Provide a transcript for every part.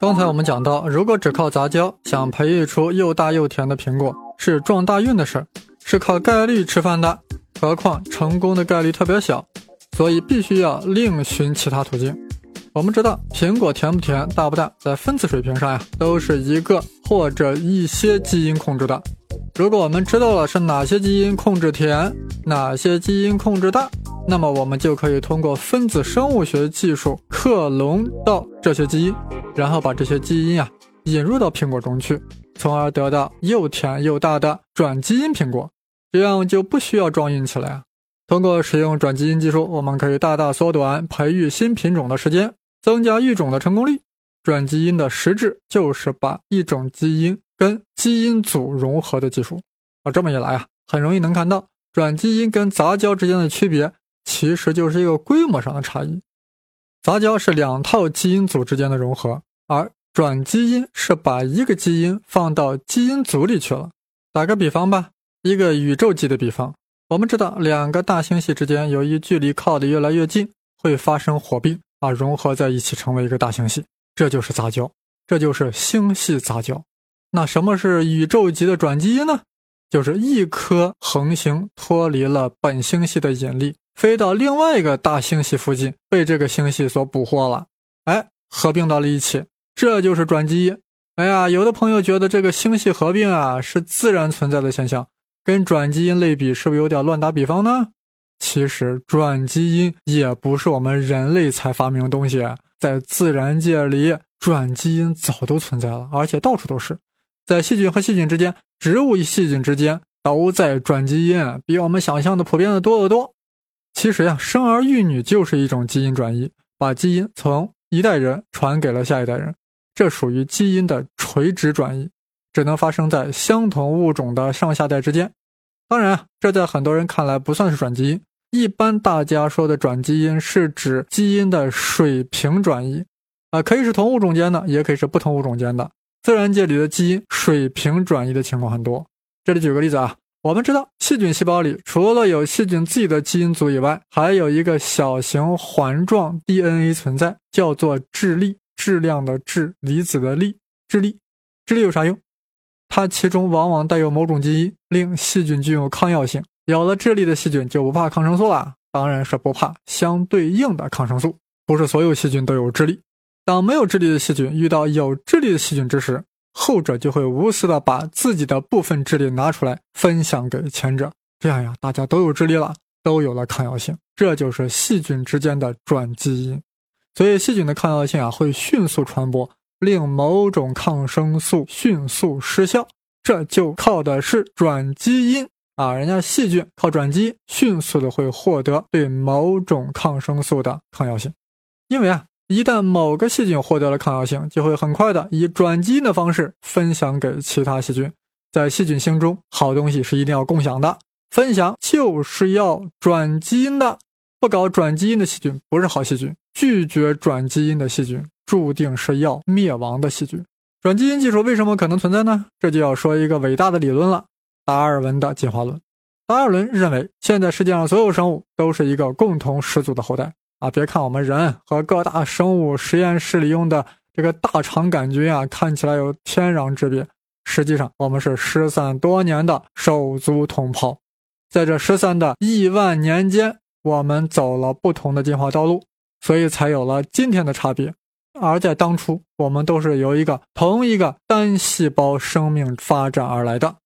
刚才我们讲到，如果只靠杂交想培育出又大又甜的苹果，是撞大运的事儿，是靠概率吃饭的。何况成功的概率特别小，所以必须要另寻其他途径。我们知道，苹果甜不甜、大不大，在分子水平上呀，都是一个或者一些基因控制的。如果我们知道了是哪些基因控制甜，哪些基因控制大。那么我们就可以通过分子生物学技术克隆到这些基因，然后把这些基因呀引入到苹果中去，从而得到又甜又大的转基因苹果，这样就不需要装运气了呀。通过使用转基因技术，我们可以大大缩短培育新品种的时间，增加育种的成功率。转基因的实质就是把一种基因跟基因组融合的技术。啊，这么一来啊，很容易能看到转基因跟杂交之间的区别。其实就是一个规模上的差异，杂交是两套基因组之间的融合，而转基因是把一个基因放到基因组里去了。打个比方吧，一个宇宙级的比方，我们知道两个大星系之间由于距离靠得越来越近，会发生火并啊，融合在一起成为一个大星系，这就是杂交，这就是星系杂交。那什么是宇宙级的转基因呢？就是一颗恒星脱离了本星系的引力。飞到另外一个大星系附近，被这个星系所捕获了，哎，合并到了一起，这就是转基因。哎呀，有的朋友觉得这个星系合并啊是自然存在的现象，跟转基因类比，是不是有点乱打比方呢？其实转基因也不是我们人类才发明的东西，在自然界里，转基因早都存在了，而且到处都是，在细菌和细菌之间，植物与细菌之间都在转基因，比我们想象的普遍的多得多。其实呀，生儿育女就是一种基因转移，把基因从一代人传给了下一代人，这属于基因的垂直转移，只能发生在相同物种的上下代之间。当然，这在很多人看来不算是转基因。一般大家说的转基因是指基因的水平转移，啊，可以是同物种间的，也可以是不同物种间的。自然界里的基因水平转移的情况很多。这里举个例子啊。我们知道，细菌细胞里除了有细菌自己的基因组以外，还有一个小型环状 DNA 存在，叫做质粒，质量的质，离子的粒，质粒。质粒有啥用？它其中往往带有某种基因，令细菌具有抗药性。有了质粒的细菌就不怕抗生素了，当然是不怕相对应的抗生素。不是所有细菌都有质粒。当没有质粒的细菌遇到有质粒的细菌之时，后者就会无私的把自己的部分智力拿出来分享给前者，这样呀，大家都有智力了，都有了抗药性，这就是细菌之间的转基因。所以细菌的抗药性啊会迅速传播，令某种抗生素迅速失效，这就靠的是转基因啊。人家细菌靠转基因迅速的会获得对某种抗生素的抗药性，因为啊。一旦某个细菌获得了抗药性，就会很快的以转基因的方式分享给其他细菌。在细菌心中，好东西是一定要共享的，分享就是要转基因的。不搞转基因的细菌不是好细菌，拒绝转基因的细菌注定是要灭亡的细菌。转基因技术为什么可能存在呢？这就要说一个伟大的理论了——达尔文的进化论。达尔文认为，现在世界上所有生物都是一个共同始祖的后代。啊，别看我们人和各大生物实验室里用的这个大肠杆菌啊，看起来有天壤之别，实际上我们是失散多年的手足同胞，在这失散的亿万年间，我们走了不同的进化道路，所以才有了今天的差别。而在当初，我们都是由一个同一个单细胞生命发展而来的。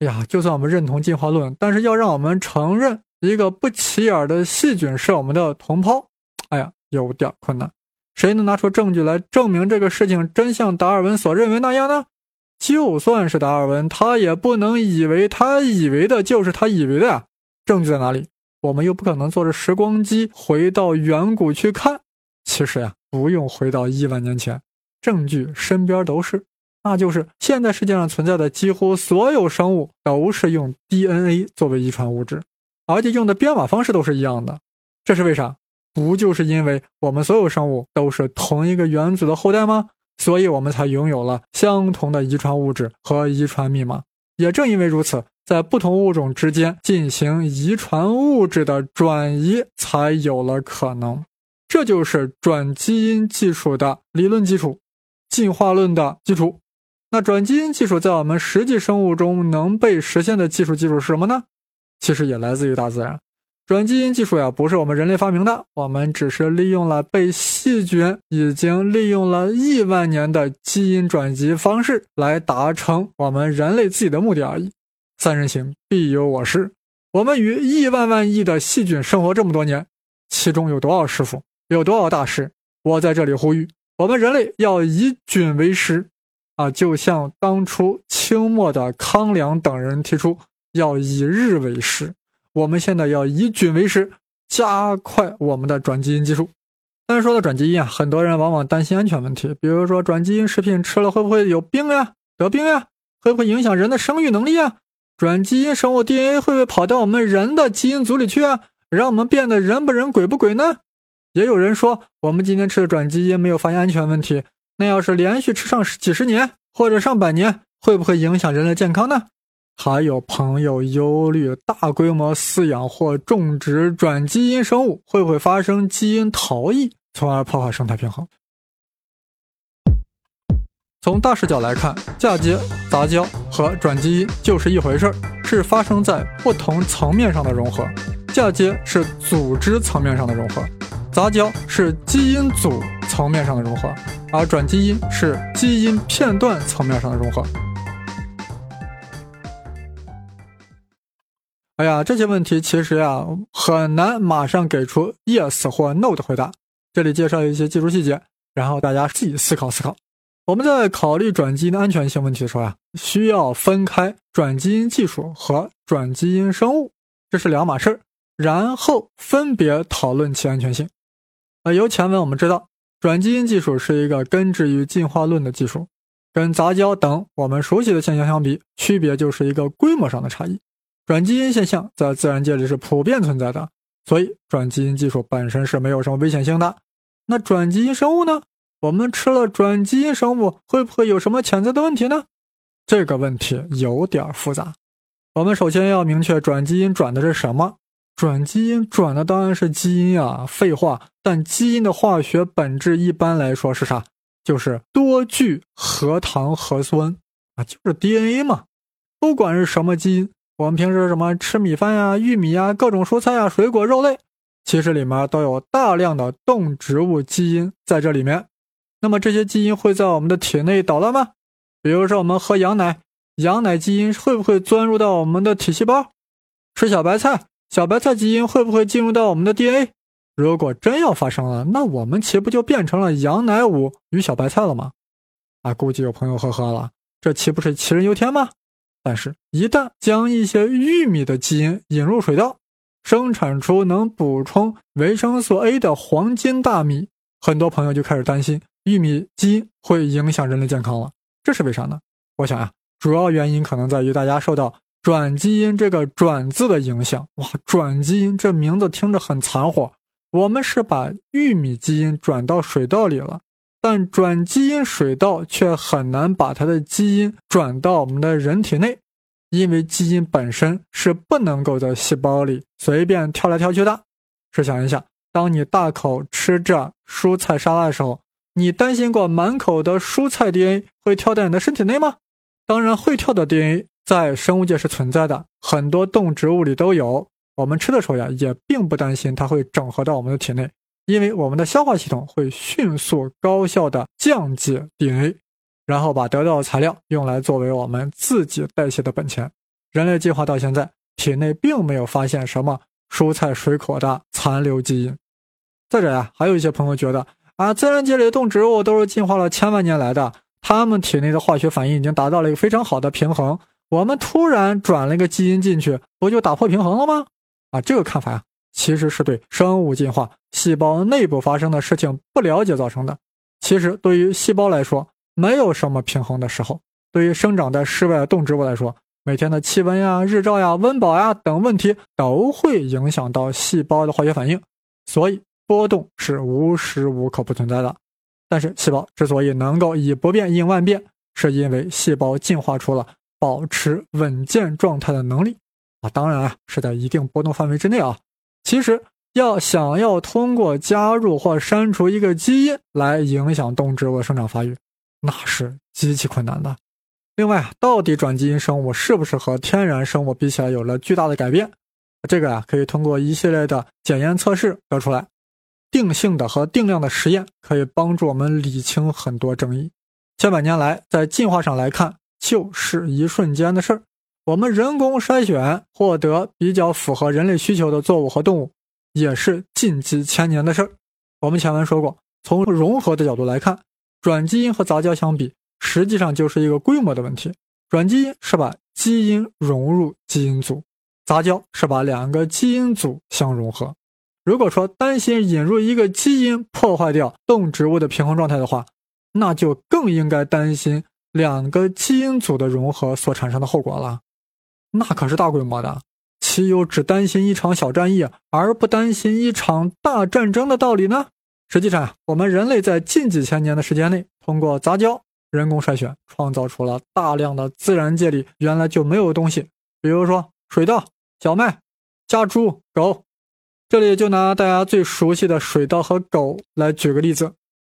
呀，就算我们认同进化论，但是要让我们承认一个不起眼的细菌是我们的同胞。有点困难。谁能拿出证据来证明这个事情真像达尔文所认为那样呢？就算是达尔文，他也不能以为他以为的就是他以为的呀。证据在哪里？我们又不可能坐着时光机回到远古去看。其实呀，不用回到亿万年前，证据身边都是。那就是现在世界上存在的几乎所有生物都是用 DNA 作为遗传物质，而且用的编码方式都是一样的。这是为啥？不就是因为我们所有生物都是同一个原子的后代吗？所以我们才拥有了相同的遗传物质和遗传密码。也正因为如此，在不同物种之间进行遗传物质的转移才有了可能。这就是转基因技术的理论基础。进化论的基础。那转基因技术在我们实际生物中能被实现的技术基础是什么呢？其实也来自于大自然。转基因技术呀，不是我们人类发明的，我们只是利用了被细菌已经利用了亿万年的基因转辑方式来达成我们人类自己的目的而已。三人行必有我师，我们与亿万万亿的细菌生活这么多年，其中有多少师傅，有多少大师？我在这里呼吁，我们人类要以菌为师。啊，就像当初清末的康梁等人提出要以日为师，我们现在要以菌为师，加快我们的转基因技术。但是说到转基因啊，很多人往往担心安全问题，比如说转基因食品吃了会不会有病呀、得病呀？会不会影响人的生育能力啊？转基因生物 DNA 会不会跑到我们人的基因组里去啊，让我们变得人不人鬼不鬼呢？也有人说，我们今天吃的转基因没有发现安全问题。那要是连续吃上几十年或者上百年，会不会影响人类健康呢？还有朋友忧虑，大规模饲养或种植转基因生物会不会发生基因逃逸，从而破坏生态平衡？从大视角来看，嫁接、杂交和转基因就是一回事儿，是发生在不同层面上的融合。嫁接是组织层面上的融合，杂交是基因组层面上的融合。而转基因是基因片段层面上的融合。哎呀，这些问题其实呀很难马上给出 yes 或 no 的回答。这里介绍一些技术细节，然后大家自己思考思考。我们在考虑转基因的安全性问题的时候呀，需要分开转基因技术和转基因生物，这是两码事儿，然后分别讨论其安全性。啊，由前文我们知道。转基因技术是一个根植于进化论的技术，跟杂交等我们熟悉的现象相比，区别就是一个规模上的差异。转基因现象在自然界里是普遍存在的，所以转基因技术本身是没有什么危险性的。那转基因生物呢？我们吃了转基因生物会不会有什么潜在的问题呢？这个问题有点复杂。我们首先要明确转基因转的是什么。转基因转的当然是基因啊，废话。但基因的化学本质一般来说是啥？就是多聚核糖核酸啊，就是 DNA 嘛。不管是什么基因，我们平时什么吃米饭呀、玉米呀、各种蔬菜呀、水果、肉类，其实里面都有大量的动植物基因在这里面。那么这些基因会在我们的体内捣乱吗？比如说我们喝羊奶，羊奶基因会不会钻入到我们的体细胞？吃小白菜。小白菜基因会不会进入到我们的 DNA？如果真要发生了，那我们岂不就变成了羊奶舞与小白菜了吗？啊，估计有朋友呵呵了，这岂不是杞人忧天吗？但是，一旦将一些玉米的基因引入水稻，生产出能补充维生素 A 的黄金大米，很多朋友就开始担心玉米基因会影响人类健康了。这是为啥呢？我想呀，主要原因可能在于大家受到。转基因这个“转”字的影响，哇，转基因这名字听着很残火。我们是把玉米基因转到水稻里了，但转基因水稻却很难把它的基因转到我们的人体内，因为基因本身是不能够在细胞里随便跳来跳去的。试想一下，当你大口吃着蔬菜沙拉的时候，你担心过满口的蔬菜 DNA 会跳到你的身体内吗？当然会跳的 DNA。在生物界是存在的，很多动植物里都有。我们吃的时候呀，也并不担心它会整合到我们的体内，因为我们的消化系统会迅速高效的降解 DNA，然后把得到的材料用来作为我们自己代谢的本钱。人类进化到现在，体内并没有发现什么蔬菜水果的残留基因。再者呀，还有一些朋友觉得啊，自然界里的动植物都是进化了千万年来的，它们体内的化学反应已经达到了一个非常好的平衡。我们突然转了一个基因进去，不就打破平衡了吗？啊，这个看法呀，其实是对生物进化、细胞内部发生的事情不了解造成的。其实对于细胞来说，没有什么平衡的时候。对于生长在室外的动植物来说，每天的气温呀、日照呀、温饱呀等问题都会影响到细胞的化学反应，所以波动是无时无刻不存在的。但是细胞之所以能够以不变应万变，是因为细胞进化出了。保持稳健状态的能力啊，当然啊是在一定波动范围之内啊。其实要想要通过加入或删除一个基因来影响动植物的生长发育，那是极其困难的。另外，到底转基因生物是不是和天然生物比起来有了巨大的改变？这个啊，可以通过一系列的检验测试得出来。定性的和定量的实验可以帮助我们理清很多争议。千百年来，在进化上来看，就是一瞬间的事儿。我们人工筛选获得比较符合人类需求的作物和动物，也是近几千年的事儿。我们前文说过，从融合的角度来看，转基因和杂交相比，实际上就是一个规模的问题。转基因是把基因融入基因组，杂交是把两个基因组相融合。如果说担心引入一个基因破坏掉动植物的平衡状态的话，那就更应该担心两个基因组的融合所产生的后果了。那可是大规模的，岂有只担心一场小战役而不担心一场大战争的道理呢？实际上，我们人类在近几千年的时间内，通过杂交、人工筛选，创造出了大量的自然界里原来就没有的东西，比如说水稻、小麦、家猪、狗。这里就拿大家最熟悉的水稻和狗来举个例子，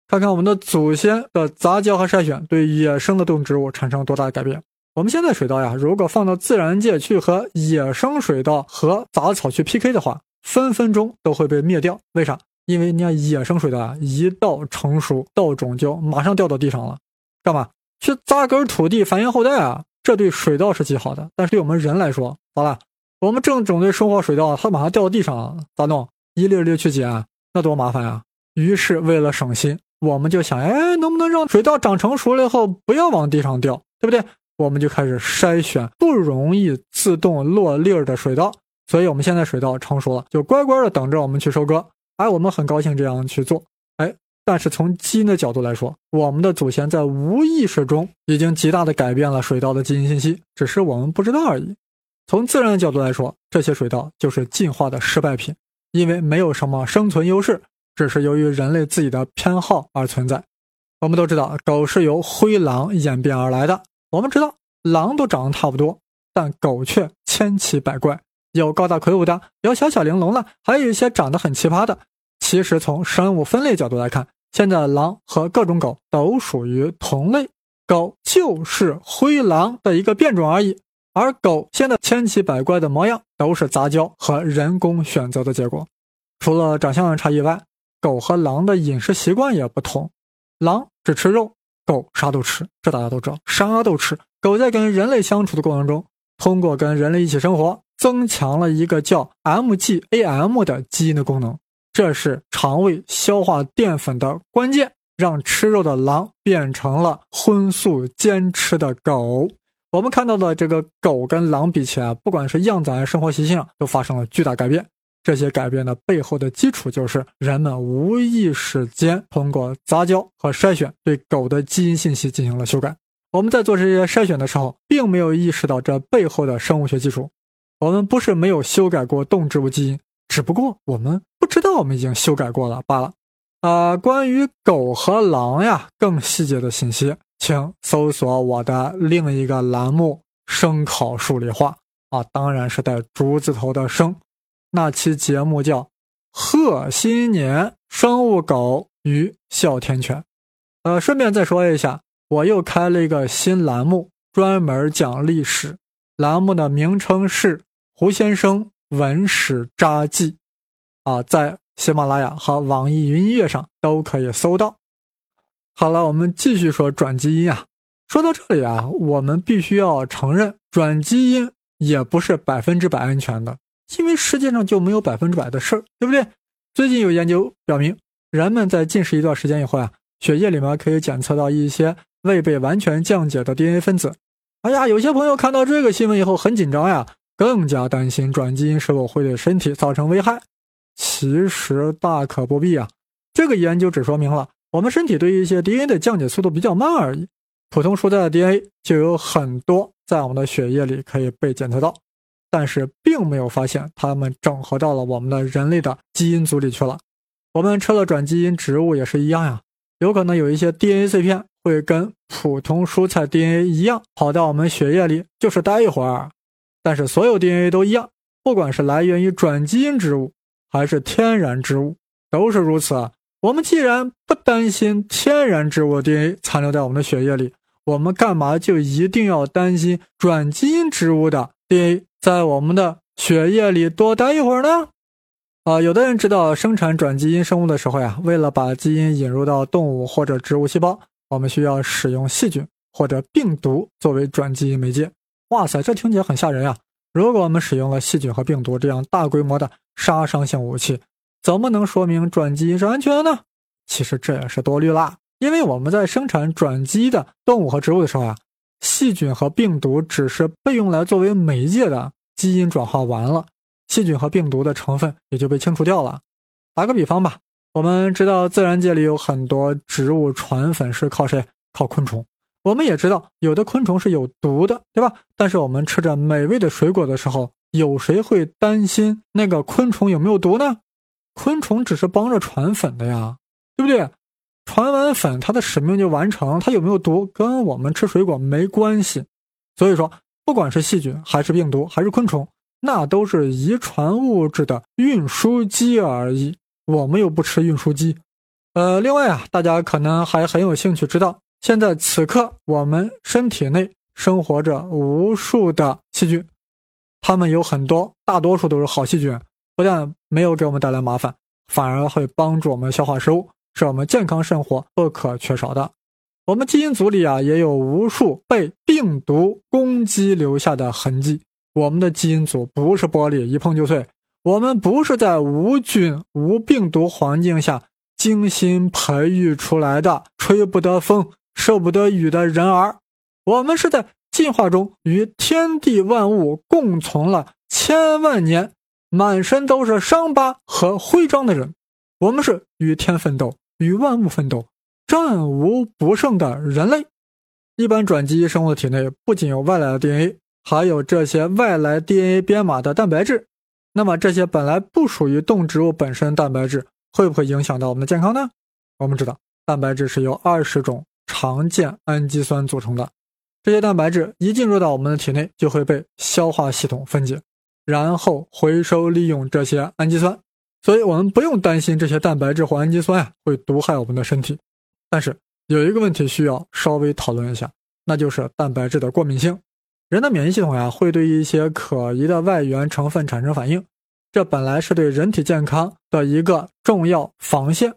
看看我们的祖先的杂交和筛选对野生的动植物产生了多大的改变。我们现在水稻呀，如果放到自然界去和野生水稻和杂草去 PK 的话，分分钟都会被灭掉。为啥？因为你看野生水稻啊，一到成熟稻种就马上掉到地上了，干嘛？去扎根土地繁衍后代啊！这对水稻是极好的，但是对我们人来说，咋了？我们正准备收获水稻，它马上掉到地上了，咋弄？一粒粒去捡，那多麻烦呀！于是为了省心，我们就想，哎，能不能让水稻长成熟了以后不要往地上掉，对不对？我们就开始筛选不容易自动落粒儿的水稻。所以，我们现在水稻成熟了，就乖乖的等着我们去收割。哎，我们很高兴这样去做。哎，但是从基因的角度来说，我们的祖先在无意识中已经极大的改变了水稻的基因信息，只是我们不知道而已。从自然的角度来说，这些水稻就是进化的失败品，因为没有什么生存优势，只是由于人类自己的偏好而存在。我们都知道，狗是由灰狼演变而来的。我们知道，狼都长得差不多，但狗却千奇百怪，有高大魁梧的，有小巧玲珑的，还有一些长得很奇葩的。其实，从生物分类角度来看，现在狼和各种狗都属于同类，狗就是灰狼的一个变种而已。而狗现在千奇百怪的模样，都是杂交和人工选择的结果。除了长相的差异外，狗和狼的饮食习惯也不同。狼只吃肉，狗啥都吃，这大家都知道，啥都吃。狗在跟人类相处的过程中，通过跟人类一起生活，增强了一个叫 MGAM 的基因的功能，这是肠胃消化淀粉的关键，让吃肉的狼变成了荤素兼吃的狗。我们看到的这个狗跟狼比起来，不管是样子还是生活习性，都发生了巨大改变。这些改变的背后的基础，就是人们无意识间通过杂交和筛选，对狗的基因信息进行了修改。我们在做这些筛选的时候，并没有意识到这背后的生物学基础。我们不是没有修改过动植物基因，只不过我们不知道我们已经修改过了罢了。啊，关于狗和狼呀，更细节的信息。请搜索我的另一个栏目《声考数理化》啊，当然是带竹字头的“声”。那期节目叫《贺新年生物狗与哮天犬》。呃，顺便再说一下，我又开了一个新栏目，专门讲历史。栏目的名称是《胡先生文史札记》，啊，在喜马拉雅和网易云音乐上都可以搜到。好了，我们继续说转基因啊。说到这里啊，我们必须要承认，转基因也不是百分之百安全的，因为世界上就没有百分之百的事儿，对不对？最近有研究表明，人们在进食一段时间以后啊，血液里面可以检测到一些未被完全降解的 DNA 分子。哎呀，有些朋友看到这个新闻以后很紧张呀，更加担心转基因是否会对身体造成危害。其实大可不必啊，这个研究只说明了。我们身体对于一些 DNA 的降解速度比较慢而已，普通蔬菜的 DNA 就有很多在我们的血液里可以被检测到，但是并没有发现它们整合到了我们的人类的基因组里去了。我们吃了转基因植物也是一样呀，有可能有一些 DNA 碎片会跟普通蔬菜 DNA 一样跑到我们血液里，就是待一会儿。但是所有 DNA 都一样，不管是来源于转基因植物还是天然植物，都是如此。我们既然不担心天然植物 DNA 残留在我们的血液里，我们干嘛就一定要担心转基因植物的 DNA 在我们的血液里多待一会儿呢？啊，有的人知道生产转基因生物的时候呀，为了把基因引入到动物或者植物细胞，我们需要使用细菌或者病毒作为转基因媒介。哇塞，这听起来很吓人呀！如果我们使用了细菌和病毒这样大规模的杀伤性武器，怎么能说明转基因是安全的呢？其实这也是多虑啦，因为我们在生产转基因的动物和植物的时候啊，细菌和病毒只是被用来作为媒介的，基因转化完了，细菌和病毒的成分也就被清除掉了。打个比方吧，我们知道自然界里有很多植物传粉是靠谁？靠昆虫。我们也知道有的昆虫是有毒的，对吧？但是我们吃着美味的水果的时候，有谁会担心那个昆虫有没有毒呢？昆虫只是帮着传粉的呀，对不对？传完粉，它的使命就完成，它有没有毒跟我们吃水果没关系。所以说，不管是细菌还是病毒还是昆虫，那都是遗传物质的运输机而已。我们又不吃运输机。呃，另外啊，大家可能还很有兴趣知道，现在此刻我们身体内生活着无数的细菌，它们有很多，大多数都是好细菌。不但没有给我们带来麻烦，反而会帮助我们消化食物，是我们健康生活不可缺少的。我们基因组里啊，也有无数被病毒攻击留下的痕迹。我们的基因组不是玻璃，一碰就碎。我们不是在无菌无病毒环境下精心培育出来的吹不得风、受不得雨的人儿。我们是在进化中与天地万物共存了千万年。满身都是伤疤和徽章的人，我们是与天奋斗、与万物奋斗、战无不胜的人类。一般转基因生物的体内不仅有外来的 DNA，还有这些外来 DNA 编码的蛋白质。那么这些本来不属于动植物本身蛋白质，会不会影响到我们的健康呢？我们知道，蛋白质是由二十种常见氨基酸组成的，这些蛋白质一进入到我们的体内，就会被消化系统分解。然后回收利用这些氨基酸，所以我们不用担心这些蛋白质或氨基酸啊会毒害我们的身体。但是有一个问题需要稍微讨论一下，那就是蛋白质的过敏性。人的免疫系统呀会对一些可疑的外源成分产生反应，这本来是对人体健康的一个重要防线。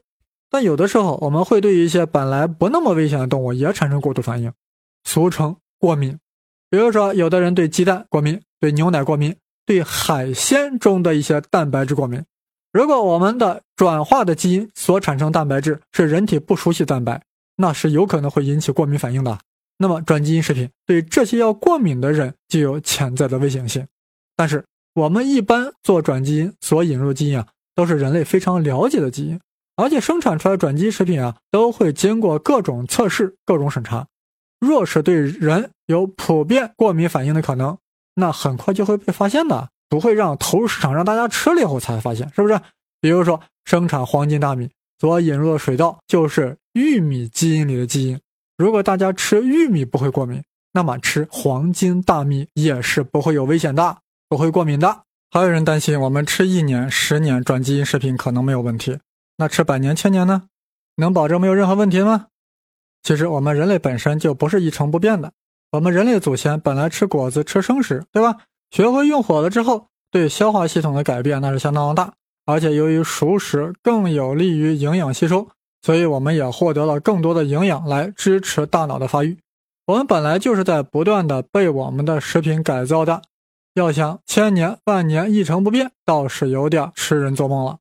但有的时候我们会对一些本来不那么危险的动物也产生过度反应，俗称过敏。比如说，有的人对鸡蛋过敏，对牛奶过敏。对海鲜中的一些蛋白质过敏，如果我们的转化的基因所产生蛋白质是人体不熟悉蛋白，那是有可能会引起过敏反应的。那么转基因食品对这些要过敏的人就有潜在的危险性。但是我们一般做转基因所引入基因啊，都是人类非常了解的基因，而且生产出来转基因食品啊，都会经过各种测试、各种审查。若是对人有普遍过敏反应的可能，那很快就会被发现的，不会让投入市场让大家吃了以后才发现，是不是？比如说生产黄金大米所引入的水稻就是玉米基因里的基因，如果大家吃玉米不会过敏，那么吃黄金大米也是不会有危险的，不会过敏的。还有人担心我们吃一年、十年转基因食品可能没有问题，那吃百年、千年呢？能保证没有任何问题吗？其实我们人类本身就不是一成不变的。我们人类祖先本来吃果子、吃生食，对吧？学会用火了之后，对消化系统的改变那是相当大。而且由于熟食更有利于营养吸收，所以我们也获得了更多的营养来支持大脑的发育。我们本来就是在不断的被我们的食品改造的，要想千年万年一成不变，倒是有点痴人做梦了。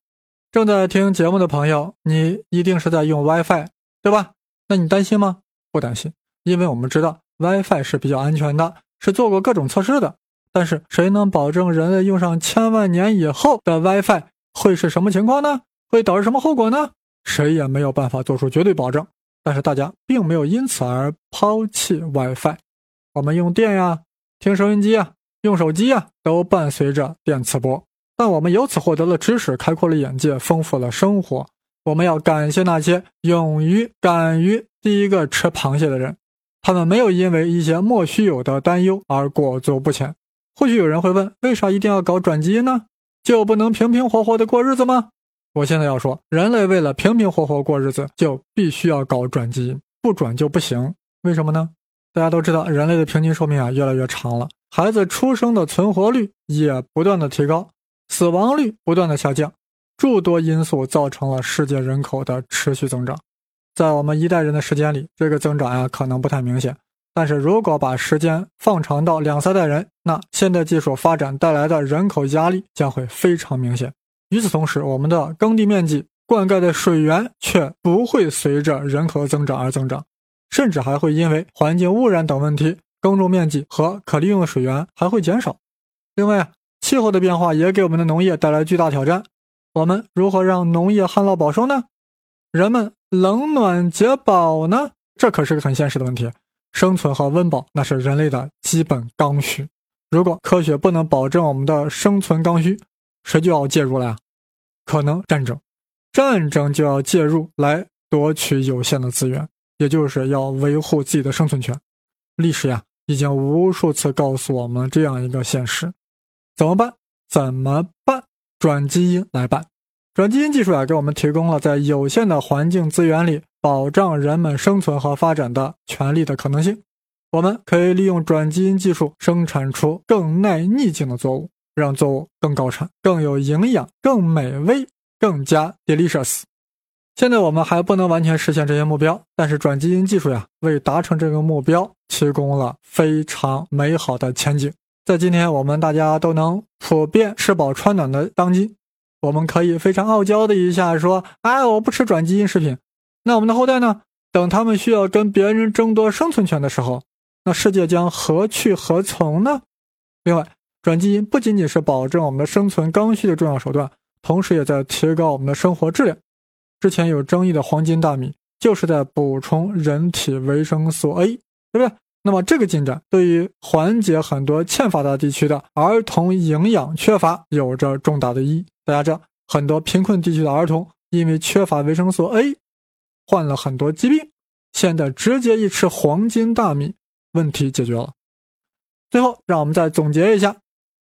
正在听节目的朋友，你一定是在用 WiFi，对吧？那你担心吗？不担心，因为我们知道。WiFi 是比较安全的，是做过各种测试的。但是谁能保证人类用上千万年以后的 WiFi 会是什么情况呢？会导致什么后果呢？谁也没有办法做出绝对保证。但是大家并没有因此而抛弃 WiFi。我们用电呀，听收音机啊，用手机啊，都伴随着电磁波。但我们由此获得了知识，开阔了眼界，丰富了生活。我们要感谢那些勇于、敢于第一个吃螃蟹的人。他们没有因为一些莫须有的担忧而裹足不前。或许有人会问，为啥一定要搞转基因呢？就不能平平活活的过日子吗？我现在要说，人类为了平平活活过日子，就必须要搞转基因，不转就不行。为什么呢？大家都知道，人类的平均寿命啊越来越长了，孩子出生的存活率也不断的提高，死亡率不断的下降，诸多因素造成了世界人口的持续增长。在我们一代人的时间里，这个增长呀可能不太明显，但是如果把时间放长到两三代人，那现代技术发展带来的人口压力将会非常明显。与此同时，我们的耕地面积、灌溉的水源却不会随着人口增长而增长，甚至还会因为环境污染等问题，耕种面积和可利用的水源还会减少。另外，气候的变化也给我们的农业带来巨大挑战。我们如何让农业旱涝保收呢？人们冷暖解饱呢？这可是个很现实的问题。生存和温饱那是人类的基本刚需。如果科学不能保证我们的生存刚需，谁就要介入了呀？可能战争，战争就要介入来夺取有限的资源，也就是要维护自己的生存权。历史呀，已经无数次告诉我们这样一个现实。怎么办？怎么办？转基因来办。转基因技术呀，给我们提供了在有限的环境资源里保障人们生存和发展的权利的可能性。我们可以利用转基因技术生产出更耐逆境的作物。让作物更高产、更有营养、更美味、更加 delicious。现在我们还不能完全实现这些目标，但是转基因技术呀，为达成这个目标提供了非常美好的前景。在今天我们大家都能普遍吃饱穿暖的当今，我们可以非常傲娇的一下说：“哎，我不吃转基因食品。”那我们的后代呢？等他们需要跟别人争夺生存权的时候，那世界将何去何从呢？另外。转基因不仅仅是保证我们的生存刚需的重要手段，同时也在提高我们的生活质量。之前有争议的黄金大米，就是在补充人体维生素 A，对不对？那么这个进展对于缓解很多欠发达地区的儿童营养缺乏有着重大的意义。大家知道，很多贫困地区的儿童因为缺乏维生素 A，患了很多疾病。现在直接一吃黄金大米，问题解决了。最后，让我们再总结一下。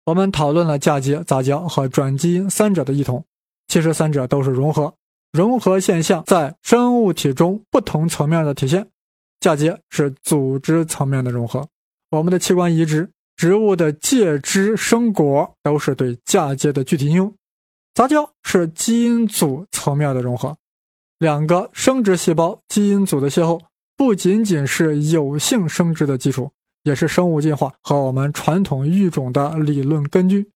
我们讨论了嫁接、杂交和转基因三者的异同，其实三者都是融合。融合现象在生物体中不同层面的体现。嫁接是组织层面的融合，我们的器官移植、植物的借枝生果都是对嫁接的具体应用。杂交是基因组层面的融合，两个生殖细胞基因组的邂逅，不仅仅是有性生殖的基础。也是生物进化和我们传统育种的理论根据。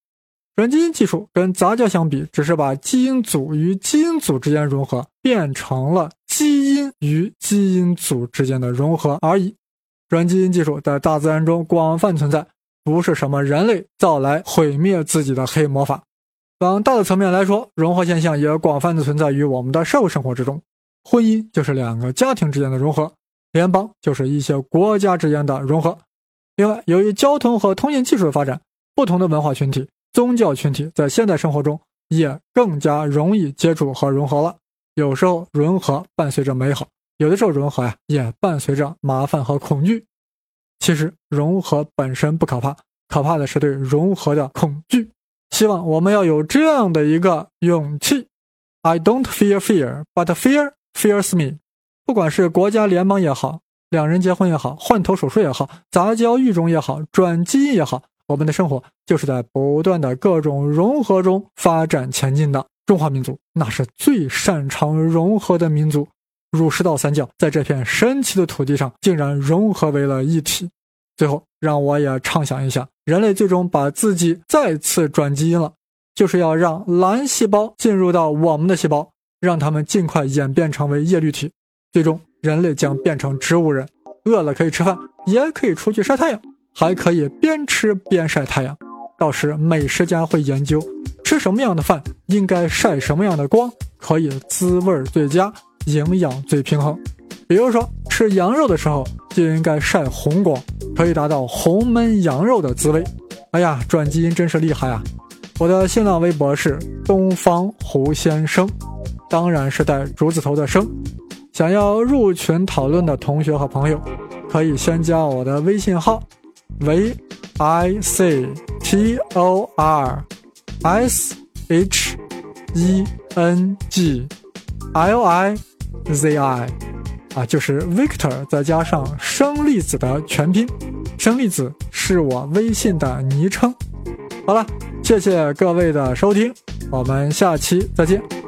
转基因技术跟杂交相比，只是把基因组与基因组之间融合变成了基因与基因组之间的融合而已。转基因技术在大自然中广泛存在，不是什么人类造来毁灭自己的黑魔法。往大的层面来说，融合现象也广泛的存在于我们的社会生活之中。婚姻就是两个家庭之间的融合，联邦就是一些国家之间的融合。另外，由于交通和通信技术的发展，不同的文化群体、宗教群体在现代生活中也更加容易接触和融合了。有时候融合伴随着美好，有的时候融合呀也伴随着麻烦和恐惧。其实融合本身不可怕，可怕的是对融合的恐惧。希望我们要有这样的一个勇气：I don't fear fear, but fear fears me。不管是国家联邦也好。两人结婚也好，换头手术也好，杂交育种也好，转基因也好，我们的生活就是在不断的各种融合中发展前进的。中华民族那是最擅长融合的民族，儒释道三教在这片神奇的土地上竟然融合为了一体。最后，让我也畅想一下，人类最终把自己再次转基因了，就是要让蓝细胞进入到我们的细胞，让他们尽快演变成为叶绿体，最终。人类将变成植物人，饿了可以吃饭，也可以出去晒太阳，还可以边吃边晒太阳。到时美食家会研究吃什么样的饭，应该晒什么样的光，可以滋味最佳，营养最平衡。比如说吃羊肉的时候就应该晒红光，可以达到红焖羊肉的滋味。哎呀，转基因真是厉害啊！我的新浪微博是东方胡先生，当然是带竹字头的生。想要入群讨论的同学和朋友，可以先加我的微信号：v i c t o r s h e N G L I Z I，啊，就是 Victor 再加上生粒子的全拼。生粒子是我微信的昵称。好了，谢谢各位的收听，我们下期再见。